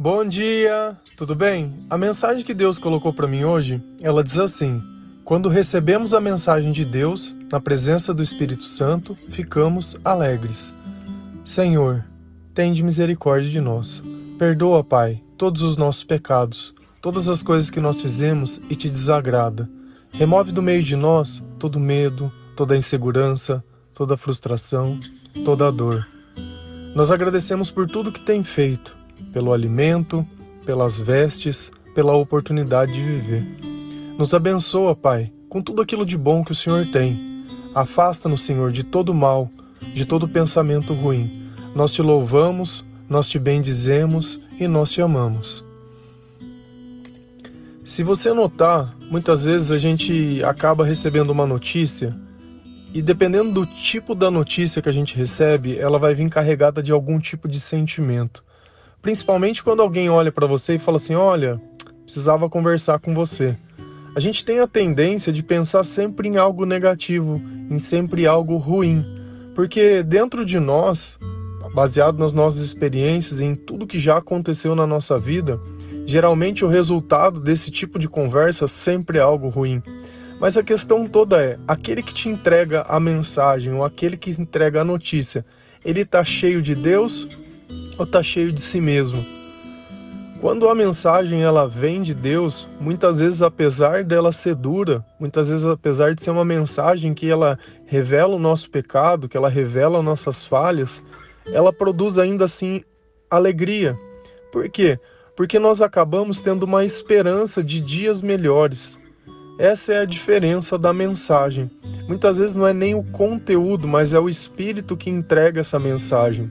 Bom dia, tudo bem? A mensagem que Deus colocou para mim hoje, ela diz assim: Quando recebemos a mensagem de Deus, na presença do Espírito Santo, ficamos alegres. Senhor, tende misericórdia de nós. Perdoa, Pai, todos os nossos pecados, todas as coisas que nós fizemos e te desagrada. Remove do meio de nós todo medo, toda insegurança, toda frustração, toda dor. Nós agradecemos por tudo que tem feito pelo alimento, pelas vestes, pela oportunidade de viver. Nos abençoa, Pai, com tudo aquilo de bom que o Senhor tem. Afasta-nos, Senhor, de todo mal, de todo pensamento ruim. Nós te louvamos, nós te bendizemos e nós te amamos. Se você notar, muitas vezes a gente acaba recebendo uma notícia e dependendo do tipo da notícia que a gente recebe, ela vai vir carregada de algum tipo de sentimento. Principalmente quando alguém olha para você e fala assim: "Olha, precisava conversar com você". A gente tem a tendência de pensar sempre em algo negativo, em sempre algo ruim, porque dentro de nós, baseado nas nossas experiências, em tudo que já aconteceu na nossa vida, geralmente o resultado desse tipo de conversa sempre é algo ruim. Mas a questão toda é: aquele que te entrega a mensagem ou aquele que entrega a notícia, ele está cheio de Deus ou está cheio de si mesmo? Quando a mensagem ela vem de Deus, muitas vezes apesar dela ser dura, muitas vezes apesar de ser uma mensagem que ela revela o nosso pecado, que ela revela nossas falhas, ela produz ainda assim alegria. Por quê? Porque nós acabamos tendo uma esperança de dias melhores. Essa é a diferença da mensagem. Muitas vezes não é nem o conteúdo, mas é o espírito que entrega essa mensagem.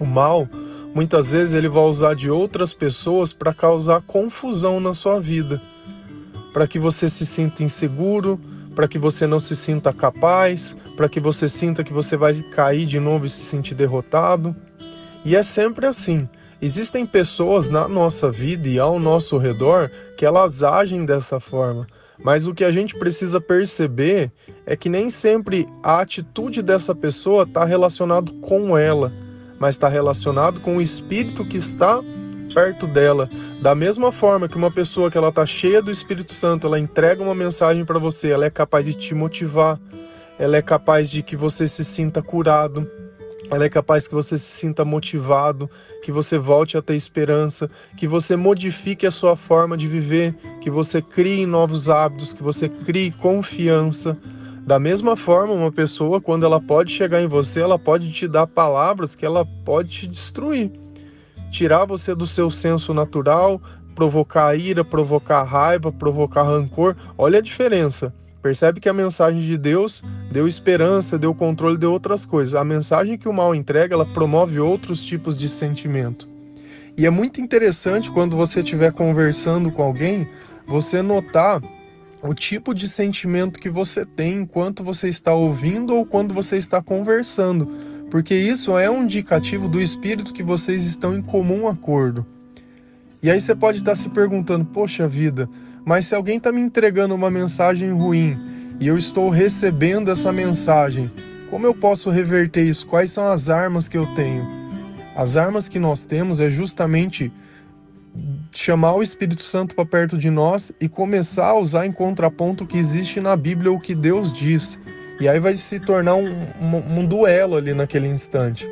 O mal Muitas vezes ele vai usar de outras pessoas para causar confusão na sua vida, para que você se sinta inseguro, para que você não se sinta capaz, para que você sinta que você vai cair de novo e se sentir derrotado. E é sempre assim. Existem pessoas na nossa vida e ao nosso redor que elas agem dessa forma. Mas o que a gente precisa perceber é que nem sempre a atitude dessa pessoa está relacionado com ela, mas está relacionado com o espírito que está perto dela. Da mesma forma que uma pessoa que ela está cheia do Espírito Santo, ela entrega uma mensagem para você, ela é capaz de te motivar, ela é capaz de que você se sinta curado, ela é capaz que você se sinta motivado, que você volte a ter esperança, que você modifique a sua forma de viver, que você crie novos hábitos, que você crie confiança. Da mesma forma, uma pessoa, quando ela pode chegar em você, ela pode te dar palavras que ela pode te destruir. Tirar você do seu senso natural, provocar ira, provocar raiva, provocar rancor. Olha a diferença. Percebe que a mensagem de Deus deu esperança, deu controle, deu outras coisas. A mensagem que o mal entrega, ela promove outros tipos de sentimento. E é muito interessante quando você estiver conversando com alguém, você notar o tipo de sentimento que você tem enquanto você está ouvindo ou quando você está conversando, porque isso é um indicativo do espírito que vocês estão em comum acordo. E aí você pode estar se perguntando: poxa vida, mas se alguém está me entregando uma mensagem ruim e eu estou recebendo essa mensagem, como eu posso reverter isso? Quais são as armas que eu tenho? As armas que nós temos é justamente chamar o Espírito Santo para perto de nós e começar a usar em contraponto o que existe na Bíblia, o que Deus diz. E aí vai se tornar um, um, um duelo ali naquele instante.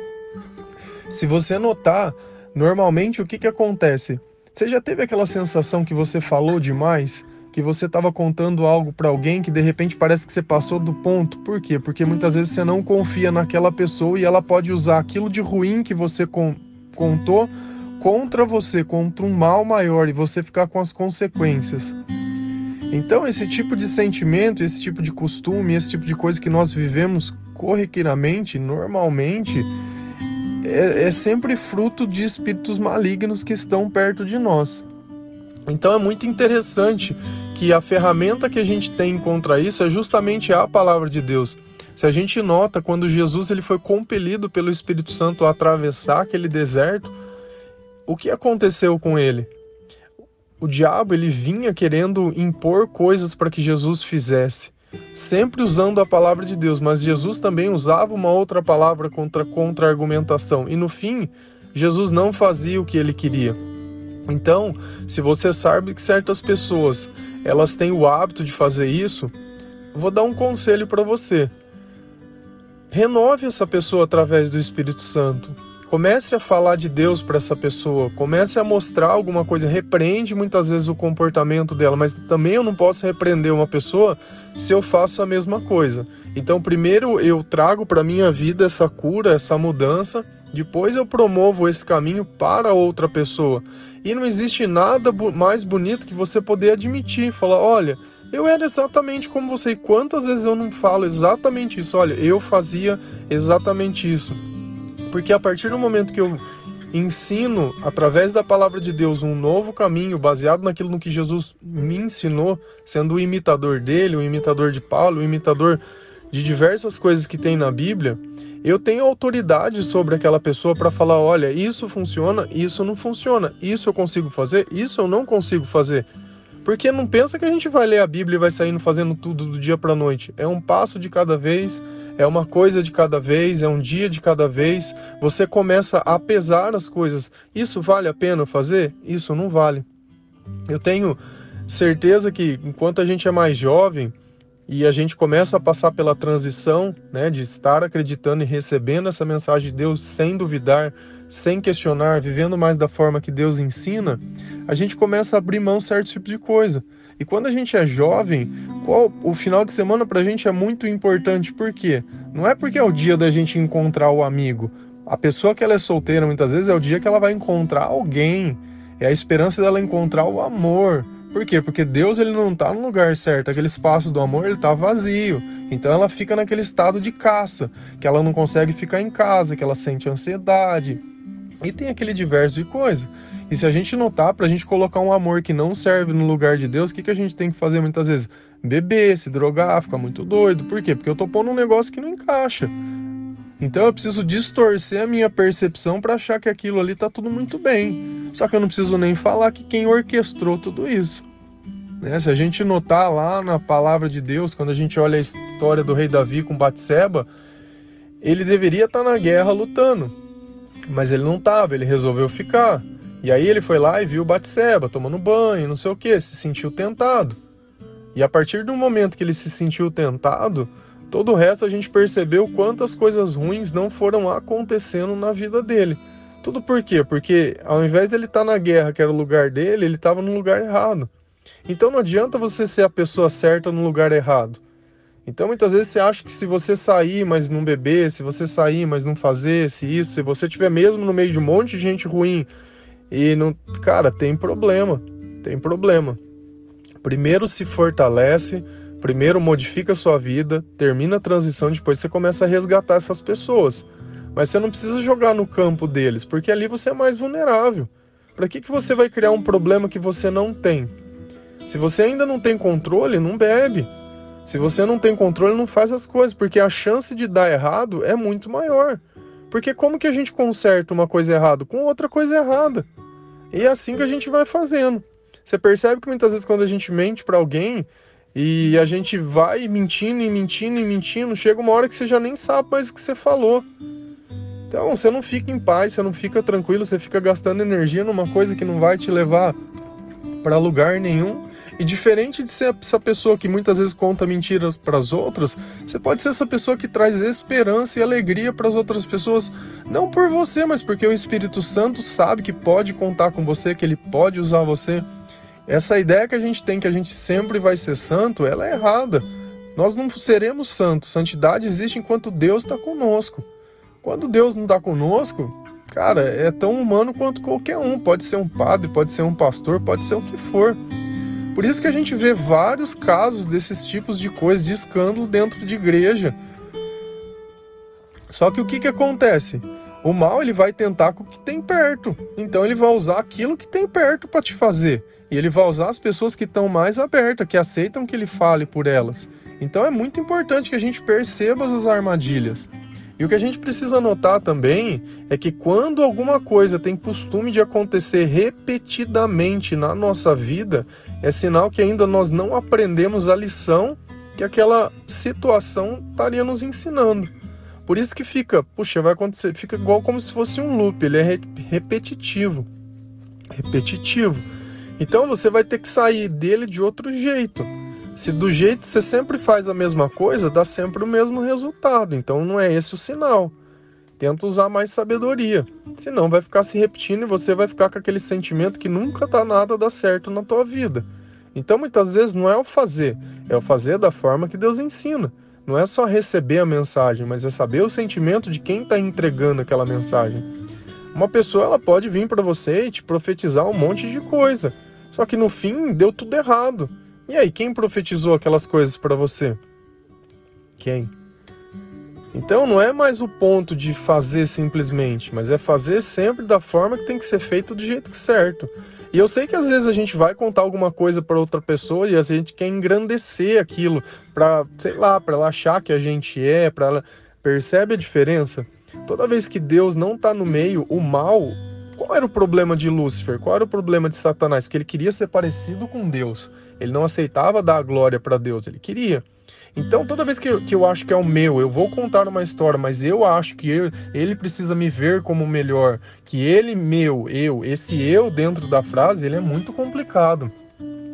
Se você notar, normalmente o que, que acontece? Você já teve aquela sensação que você falou demais? Que você estava contando algo para alguém que de repente parece que você passou do ponto? Por quê? Porque muitas vezes você não confia naquela pessoa e ela pode usar aquilo de ruim que você con contou contra você, contra um mal maior e você ficar com as consequências. Então, esse tipo de sentimento, esse tipo de costume, esse tipo de coisa que nós vivemos corriqueiramente, normalmente, é, é sempre fruto de espíritos malignos que estão perto de nós. Então, é muito interessante que a ferramenta que a gente tem contra isso é justamente a palavra de Deus. Se a gente nota quando Jesus ele foi compelido pelo Espírito Santo a atravessar aquele deserto, o que aconteceu com ele? O diabo ele vinha querendo impor coisas para que Jesus fizesse, sempre usando a palavra de Deus, mas Jesus também usava uma outra palavra contra contra argumentação. E no fim, Jesus não fazia o que ele queria. Então, se você sabe que certas pessoas elas têm o hábito de fazer isso, vou dar um conselho para você. Renove essa pessoa através do Espírito Santo. Comece a falar de Deus para essa pessoa, comece a mostrar alguma coisa, repreende muitas vezes o comportamento dela, mas também eu não posso repreender uma pessoa se eu faço a mesma coisa. Então, primeiro eu trago para minha vida essa cura, essa mudança, depois eu promovo esse caminho para outra pessoa. E não existe nada mais bonito que você poder admitir, falar, olha, eu era exatamente como você. E quantas vezes eu não falo exatamente isso? Olha, eu fazia exatamente isso. Porque a partir do momento que eu ensino, através da palavra de Deus, um novo caminho baseado naquilo no que Jesus me ensinou, sendo o imitador dele, o imitador de Paulo, o imitador de diversas coisas que tem na Bíblia, eu tenho autoridade sobre aquela pessoa para falar: olha, isso funciona, isso não funciona, isso eu consigo fazer, isso eu não consigo fazer. Porque não pensa que a gente vai ler a Bíblia e vai saindo fazendo tudo do dia para noite. É um passo de cada vez, é uma coisa de cada vez, é um dia de cada vez. Você começa a pesar as coisas. Isso vale a pena fazer? Isso não vale. Eu tenho certeza que enquanto a gente é mais jovem e a gente começa a passar pela transição, né, de estar acreditando e recebendo essa mensagem de Deus sem duvidar, sem questionar, vivendo mais da forma que Deus ensina, a gente começa a abrir mão certo tipo de coisa. E quando a gente é jovem, qual, o final de semana pra gente é muito importante, por quê? Não é porque é o dia da gente encontrar o amigo. A pessoa que ela é solteira, muitas vezes, é o dia que ela vai encontrar alguém. É a esperança dela encontrar o amor. Por quê? Porque Deus ele não está no lugar certo. Aquele espaço do amor ele está vazio. Então ela fica naquele estado de caça, que ela não consegue ficar em casa, que ela sente ansiedade. E tem aquele diverso de coisa. E se a gente notar, para a gente colocar um amor que não serve no lugar de Deus, o que, que a gente tem que fazer muitas vezes? Beber, se drogar, ficar muito doido. Por quê? Porque eu tô pondo um negócio que não encaixa. Então eu preciso distorcer a minha percepção para achar que aquilo ali tá tudo muito bem. Só que eu não preciso nem falar que quem orquestrou tudo isso. Né? Se a gente notar lá na palavra de Deus, quando a gente olha a história do rei Davi com Batseba, ele deveria estar tá na guerra lutando, mas ele não estava, ele resolveu ficar. E aí ele foi lá e viu Batseba tomando banho, não sei o que, se sentiu tentado. E a partir do momento que ele se sentiu tentado, todo o resto a gente percebeu quantas coisas ruins não foram acontecendo na vida dele. Tudo por quê? Porque ao invés dele estar tá na guerra, que era o lugar dele, ele estava no lugar errado. Então não adianta você ser a pessoa certa no lugar errado. Então muitas vezes você acha que se você sair, mas não beber, se você sair, mas não fazer, se isso, se você estiver mesmo no meio de um monte de gente ruim, e não, cara, tem problema, tem problema. Primeiro se fortalece, primeiro modifica a sua vida, termina a transição, depois você começa a resgatar essas pessoas. Mas você não precisa jogar no campo deles, porque ali você é mais vulnerável. Para que, que você vai criar um problema que você não tem? Se você ainda não tem controle, não bebe. Se você não tem controle, não faz as coisas, porque a chance de dar errado é muito maior. Porque como que a gente conserta uma coisa errada com outra coisa errada? E é assim que a gente vai fazendo. Você percebe que muitas vezes quando a gente mente para alguém e a gente vai mentindo e mentindo e mentindo, chega uma hora que você já nem sabe mais o que você falou. Então você não fica em paz, você não fica tranquilo, você fica gastando energia numa coisa que não vai te levar para lugar nenhum. E diferente de ser essa pessoa que muitas vezes conta mentiras para as outras, você pode ser essa pessoa que traz esperança e alegria para as outras pessoas, não por você, mas porque o Espírito Santo sabe que pode contar com você, que ele pode usar você. Essa ideia que a gente tem que a gente sempre vai ser santo, ela é errada. Nós não seremos santos. Santidade existe enquanto Deus está conosco. Quando Deus não está conosco, cara, é tão humano quanto qualquer um. Pode ser um padre, pode ser um pastor, pode ser o que for. Por isso que a gente vê vários casos desses tipos de coisas, de escândalo dentro de igreja. Só que o que, que acontece? O mal ele vai tentar com o que tem perto. Então ele vai usar aquilo que tem perto para te fazer. E ele vai usar as pessoas que estão mais abertas, que aceitam que ele fale por elas. Então é muito importante que a gente perceba as armadilhas. E o que a gente precisa notar também é que quando alguma coisa tem costume de acontecer repetidamente na nossa vida, é sinal que ainda nós não aprendemos a lição que aquela situação estaria nos ensinando. Por isso que fica, puxa, vai acontecer, fica igual como se fosse um loop, ele é repetitivo. repetitivo. Então você vai ter que sair dele de outro jeito. Se do jeito você sempre faz a mesma coisa, dá sempre o mesmo resultado. Então não é esse o sinal. Tenta usar mais sabedoria. Senão vai ficar se repetindo e você vai ficar com aquele sentimento que nunca dá nada dar certo na tua vida. Então muitas vezes não é o fazer, é o fazer da forma que Deus ensina. Não é só receber a mensagem, mas é saber o sentimento de quem está entregando aquela mensagem. Uma pessoa ela pode vir para você e te profetizar um monte de coisa, só que no fim deu tudo errado. E aí, quem profetizou aquelas coisas para você? Quem? Então não é mais o ponto de fazer simplesmente, mas é fazer sempre da forma que tem que ser feito do jeito certo. E eu sei que às vezes a gente vai contar alguma coisa para outra pessoa e a gente quer engrandecer aquilo para, sei lá, para ela achar que a gente é, para ela percebe a diferença. Toda vez que Deus não está no meio, o mal, qual era o problema de Lúcifer? Qual era o problema de Satanás? Que ele queria ser parecido com Deus. Ele não aceitava dar a glória para Deus, ele queria. Então, toda vez que eu, que eu acho que é o meu, eu vou contar uma história, mas eu acho que eu, ele precisa me ver como melhor, que ele, meu, eu, esse eu dentro da frase, ele é muito complicado.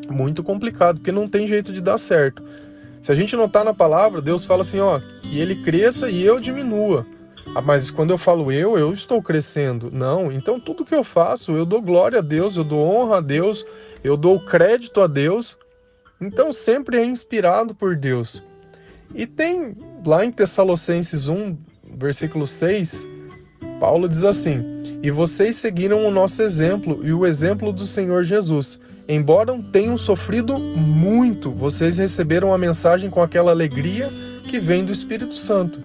Muito complicado, porque não tem jeito de dar certo. Se a gente notar na palavra, Deus fala assim, ó, que ele cresça e eu diminua. Ah, mas quando eu falo eu, eu estou crescendo. Não, então tudo que eu faço, eu dou glória a Deus, eu dou honra a Deus, eu dou crédito a Deus. Então sempre é inspirado por Deus. E tem lá em Tessalonicenses 1, versículo 6, Paulo diz assim: E vocês seguiram o nosso exemplo e o exemplo do Senhor Jesus. Embora tenham sofrido muito, vocês receberam a mensagem com aquela alegria que vem do Espírito Santo.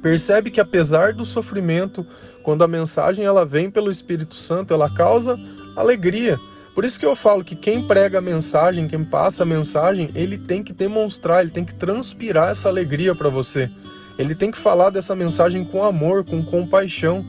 Percebe que apesar do sofrimento, quando a mensagem ela vem pelo Espírito Santo, ela causa alegria. Por isso que eu falo que quem prega a mensagem, quem passa a mensagem, ele tem que demonstrar, ele tem que transpirar essa alegria para você. Ele tem que falar dessa mensagem com amor, com compaixão.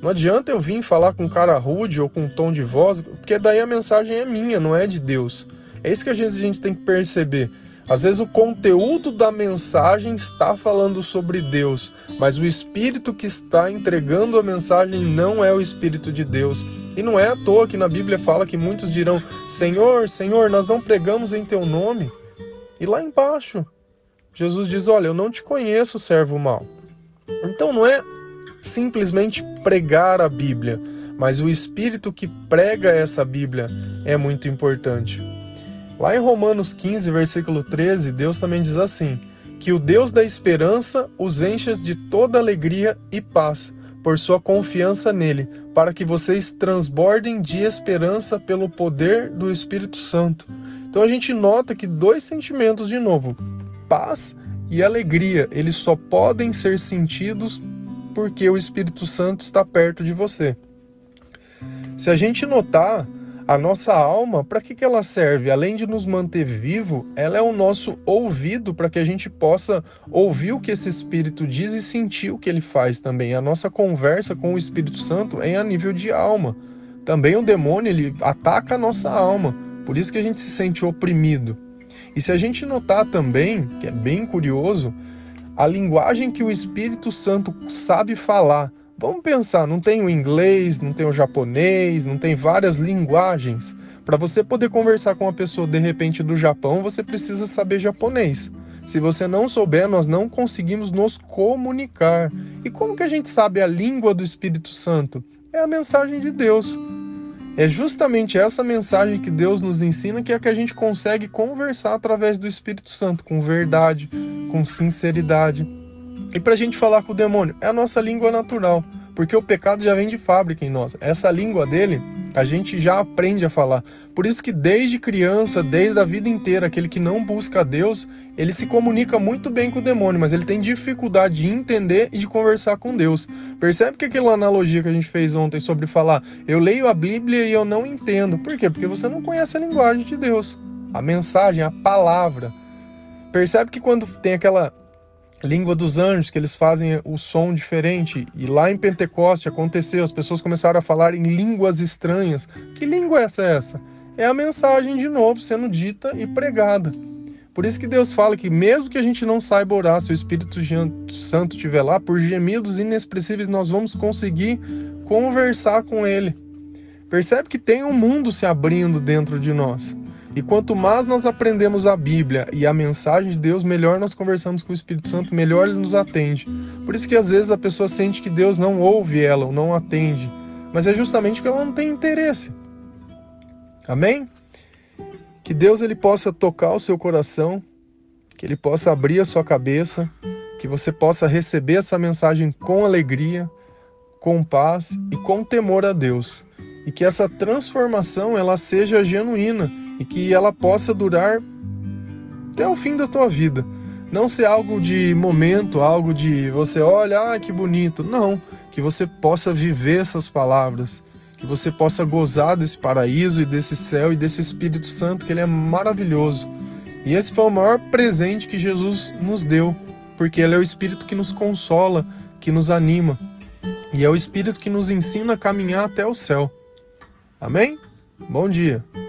Não adianta eu vir falar com cara rude ou com um tom de voz, porque daí a mensagem é minha, não é de Deus. É isso que a gente, a gente tem que perceber. Às vezes o conteúdo da mensagem está falando sobre Deus, mas o espírito que está entregando a mensagem não é o espírito de Deus. E não é à toa que na Bíblia fala que muitos dirão: Senhor, Senhor, nós não pregamos em teu nome. E lá embaixo, Jesus diz: Olha, eu não te conheço, servo mau. Então não é simplesmente pregar a Bíblia, mas o espírito que prega essa Bíblia é muito importante. Lá em Romanos 15, versículo 13, Deus também diz assim: Que o Deus da esperança os encha de toda alegria e paz, por sua confiança nele, para que vocês transbordem de esperança pelo poder do Espírito Santo. Então a gente nota que dois sentimentos de novo, paz e alegria, eles só podem ser sentidos porque o Espírito Santo está perto de você. Se a gente notar, a nossa alma, para que, que ela serve? Além de nos manter vivo, ela é o nosso ouvido para que a gente possa ouvir o que esse Espírito diz e sentir o que ele faz também. A nossa conversa com o Espírito Santo é a nível de alma. Também o demônio ele ataca a nossa alma, por isso que a gente se sente oprimido. E se a gente notar também, que é bem curioso, a linguagem que o Espírito Santo sabe falar Vamos pensar, não tem o inglês, não tem o japonês, não tem várias linguagens. Para você poder conversar com uma pessoa de repente do Japão, você precisa saber japonês. Se você não souber, nós não conseguimos nos comunicar. E como que a gente sabe a língua do Espírito Santo? É a mensagem de Deus. É justamente essa mensagem que Deus nos ensina que é que a gente consegue conversar através do Espírito Santo, com verdade, com sinceridade. E para a gente falar com o demônio, é a nossa língua natural, porque o pecado já vem de fábrica em nós. Essa língua dele, a gente já aprende a falar. Por isso que desde criança, desde a vida inteira, aquele que não busca Deus, ele se comunica muito bem com o demônio, mas ele tem dificuldade de entender e de conversar com Deus. Percebe que aquela analogia que a gente fez ontem sobre falar, eu leio a Bíblia e eu não entendo. Por quê? Porque você não conhece a linguagem de Deus, a mensagem, a palavra. Percebe que quando tem aquela língua dos anjos, que eles fazem o som diferente. E lá em Pentecoste aconteceu, as pessoas começaram a falar em línguas estranhas. Que língua é essa? essa? É a mensagem de novo sendo dita e pregada. Por isso que Deus fala que mesmo que a gente não saiba orar, se o Espírito Santo estiver lá, por gemidos inexpressíveis nós vamos conseguir conversar com ele. Percebe que tem um mundo se abrindo dentro de nós. E quanto mais nós aprendemos a Bíblia e a mensagem de Deus, melhor nós conversamos com o Espírito Santo, melhor ele nos atende. Por isso que às vezes a pessoa sente que Deus não ouve ela ou não atende, mas é justamente porque ela não tem interesse. Amém? Que Deus ele possa tocar o seu coração, que ele possa abrir a sua cabeça, que você possa receber essa mensagem com alegria, com paz e com temor a Deus. E que essa transformação ela seja genuína e que ela possa durar até o fim da tua vida. Não ser algo de momento, algo de você olha, ah, que bonito. Não, que você possa viver essas palavras, que você possa gozar desse paraíso e desse céu e desse Espírito Santo, que ele é maravilhoso. E esse foi o maior presente que Jesus nos deu, porque ele é o Espírito que nos consola, que nos anima, e é o Espírito que nos ensina a caminhar até o céu. Amém? Bom dia.